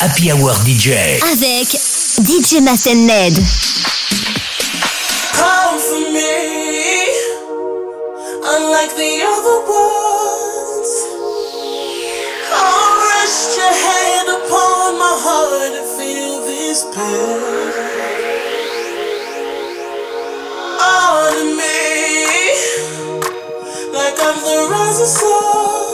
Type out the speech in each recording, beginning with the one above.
Happy Hour DJ. Avec DJ Mast and Ned. Come for me, unlike the other ones. I'll rest your hand upon my heart and feel this pain. On me, like I'm the rising sun.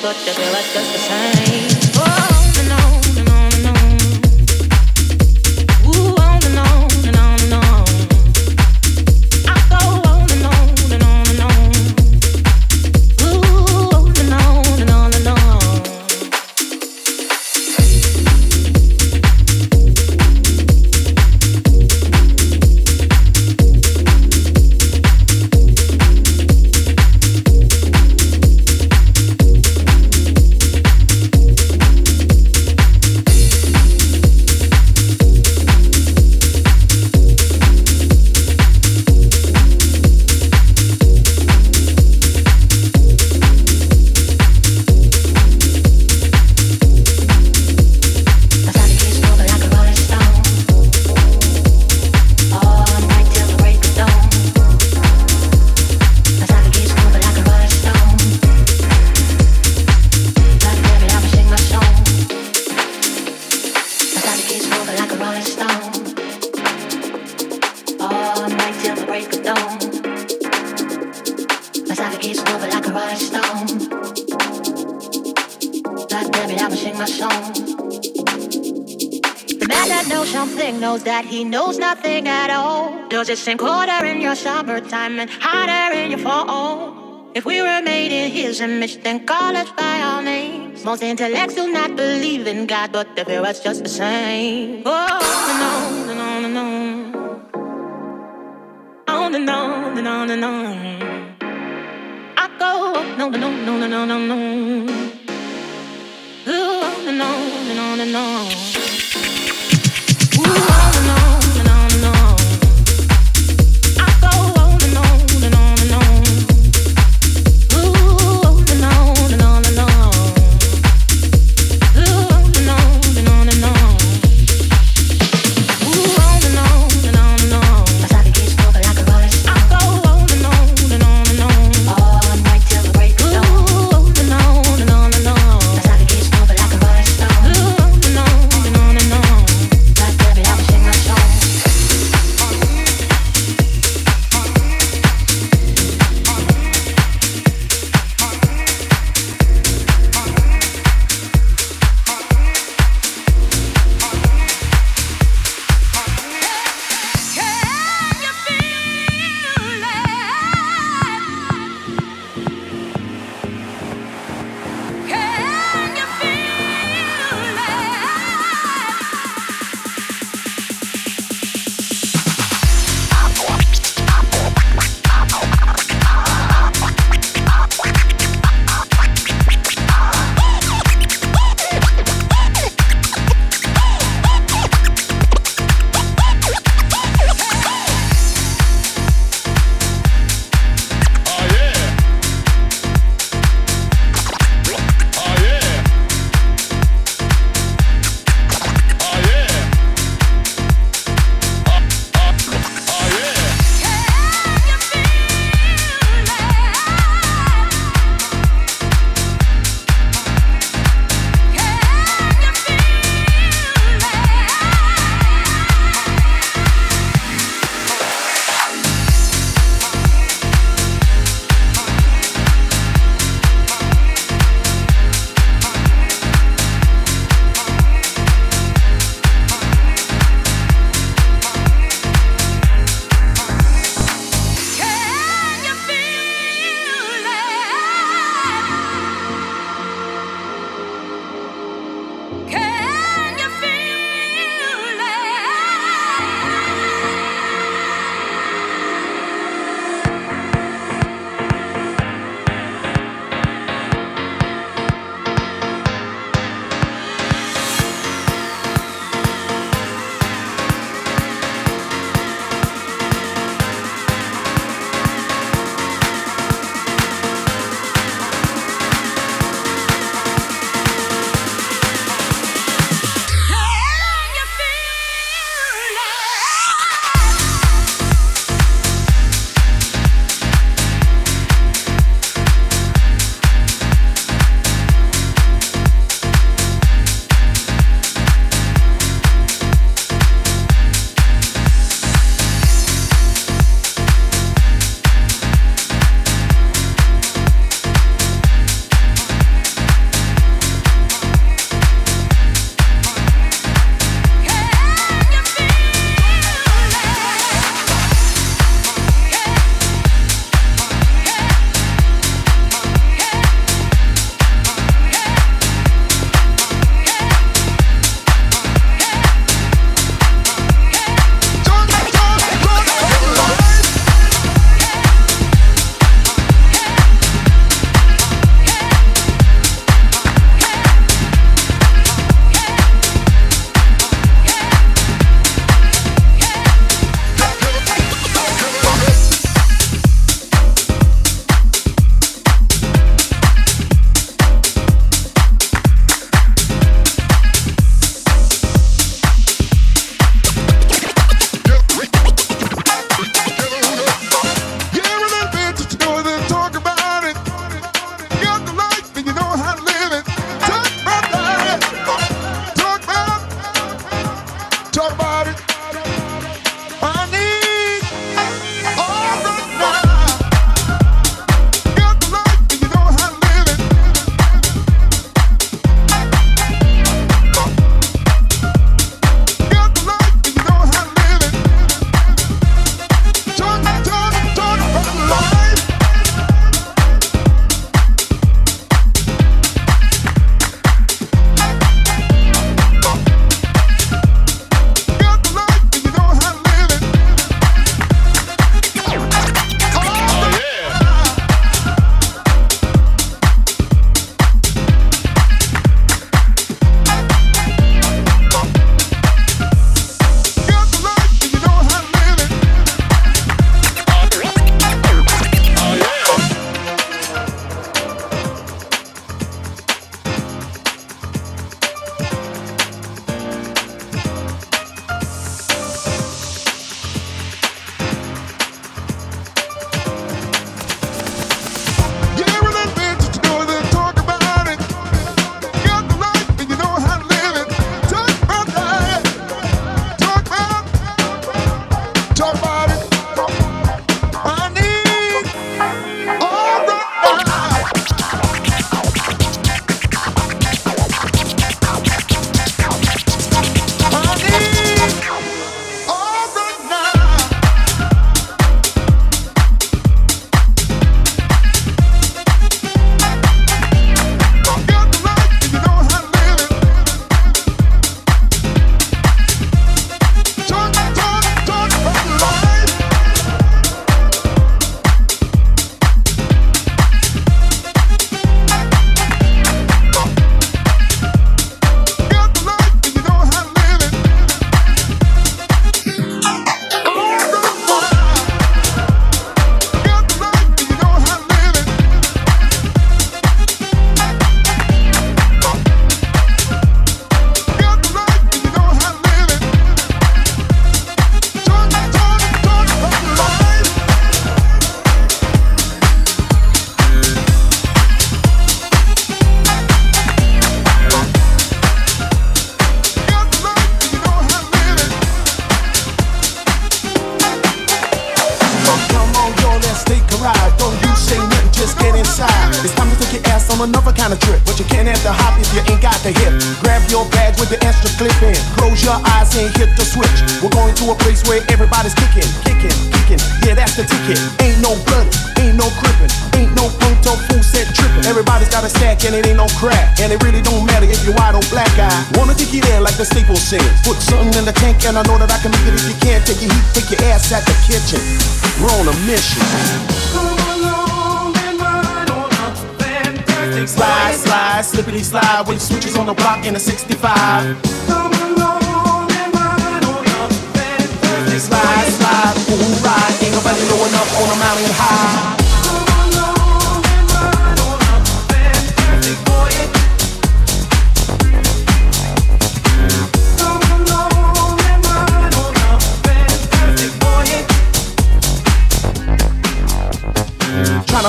Believe in God, but they just the same. And colder in your summer time and hotter in your fall. If we were made in His image, then call us by our names. Most intellects do not believe in God, but they feel was just the same. Oh,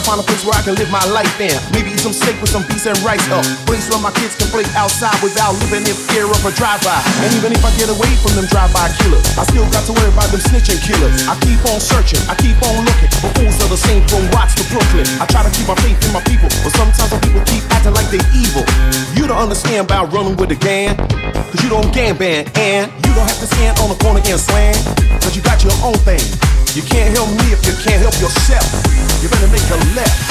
find a place where I can live my life in. Maybe eat some steak with some beef and rice up. Place where my kids can play outside without living in fear of a drive-by. And even if I get away from them drive-by killers, I still got to worry about them snitching killers. I keep on searching, I keep on looking. But fools are the same from Watts to Brooklyn. I try to keep my faith in my people, but sometimes some people keep acting like they evil. You don't understand about running with the gang, cause you don't gang band, and you don't have to stand on the corner and slang, cause you got your own thing. You can't help me if you can't help yourself. You better make a left.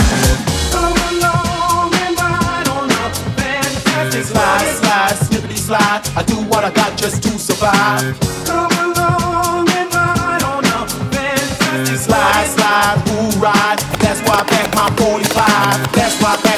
Come along and ride on up, fantastic slide, slide, snippity slide. I do what I got just to survive. Come along and ride on up, fantastic slide, slide, who ride? That's why I pack my 45. That's why I pack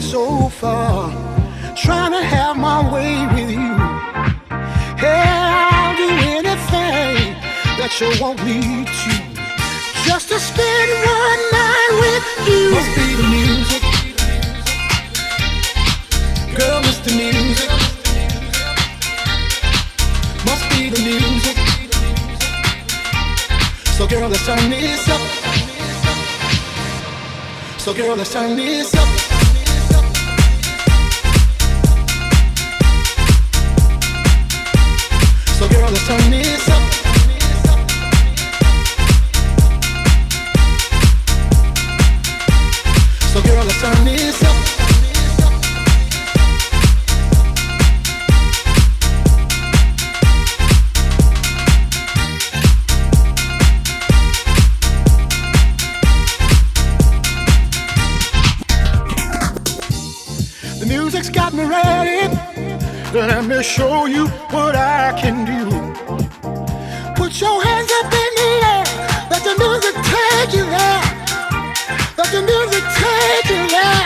so far, trying to have my way with you. Yeah, I'll do anything that you want me to. Just to spend one night with you. Must be the music. Girl, it's the music. Must be the music. So girl, let's turn this up. So girl, let's turn this up. Turn this Let me show you what I can do. Put your hands up in the air. Let the music take you there. Let the music take you there.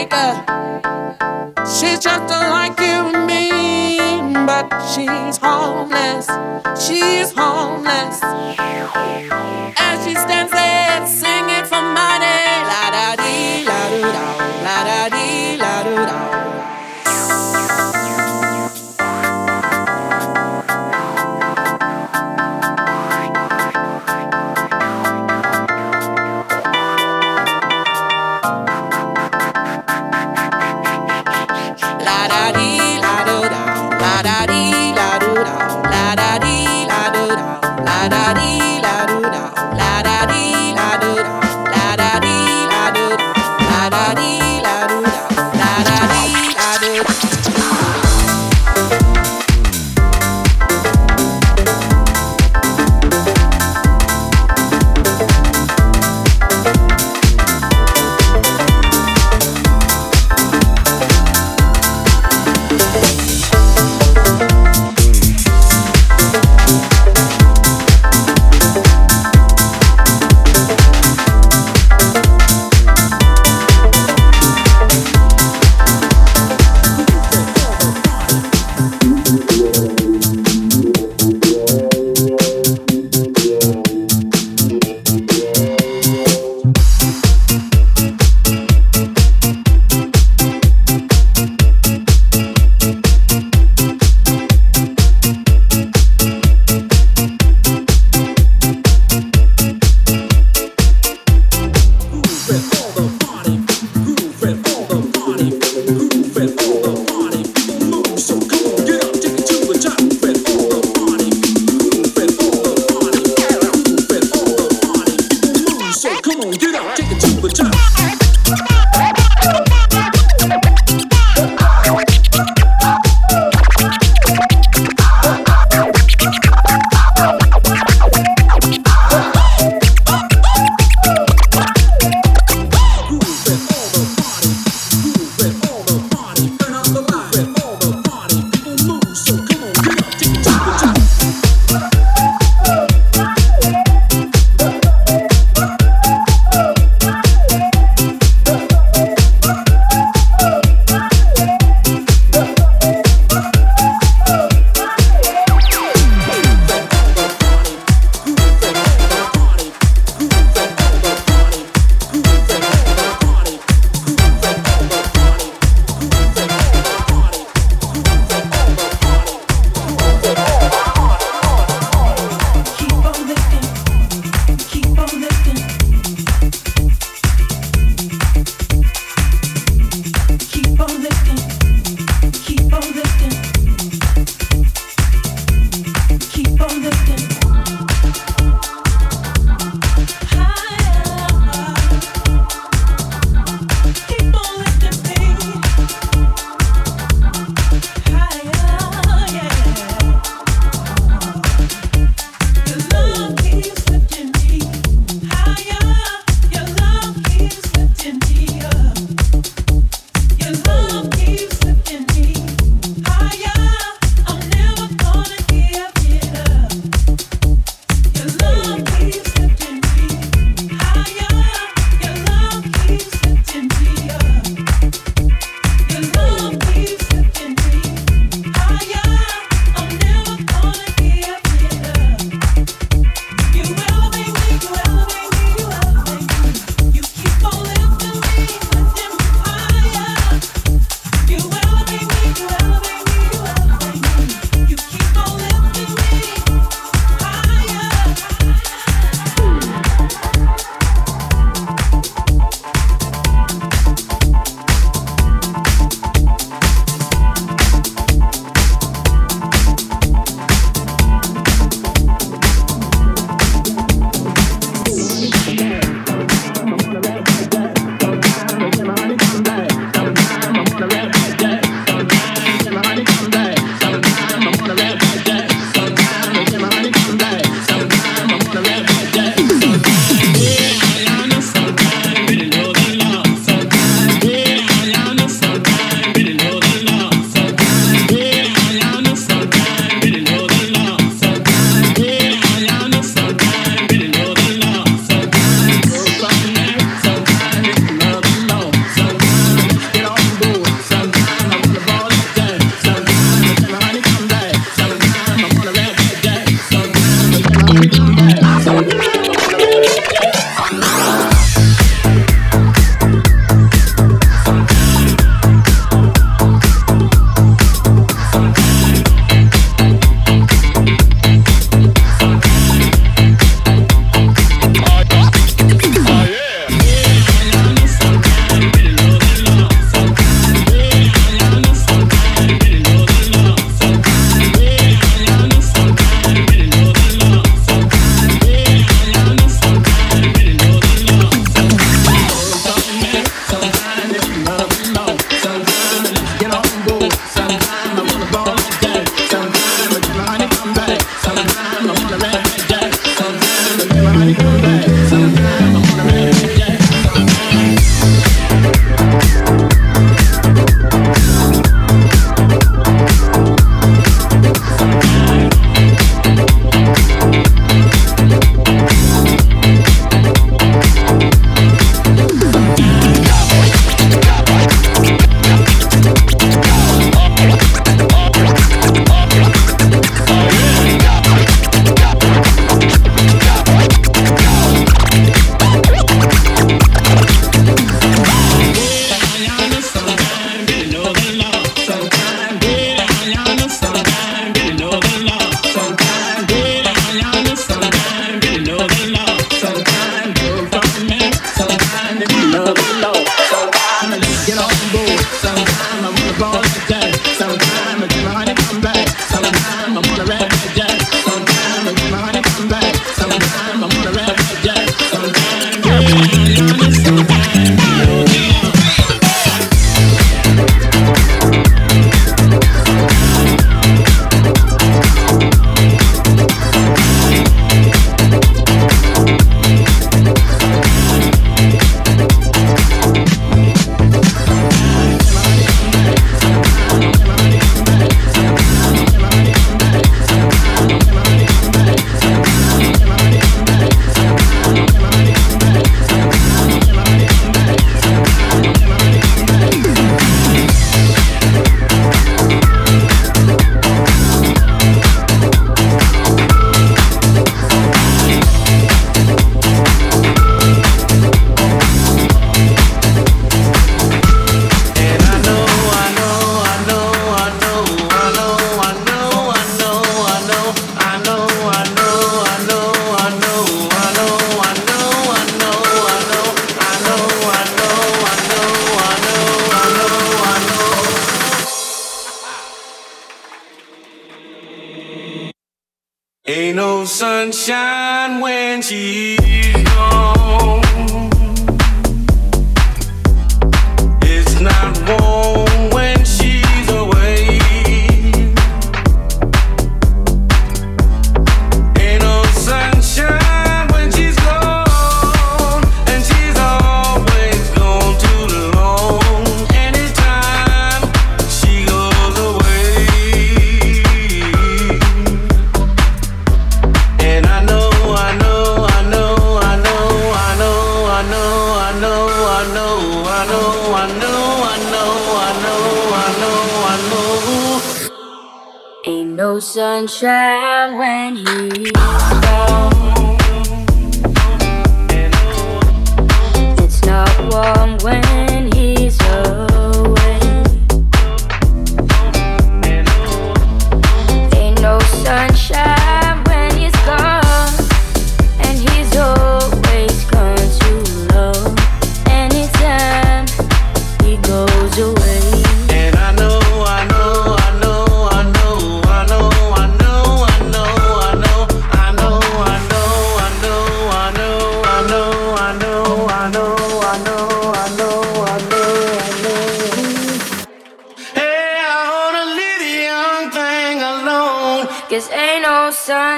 maker. She's just like you and me, but she's homeless. She's homeless. As she stands there singing for money, la da dee, la do da, la da dee, la do da.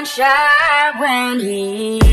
Sunshine when he's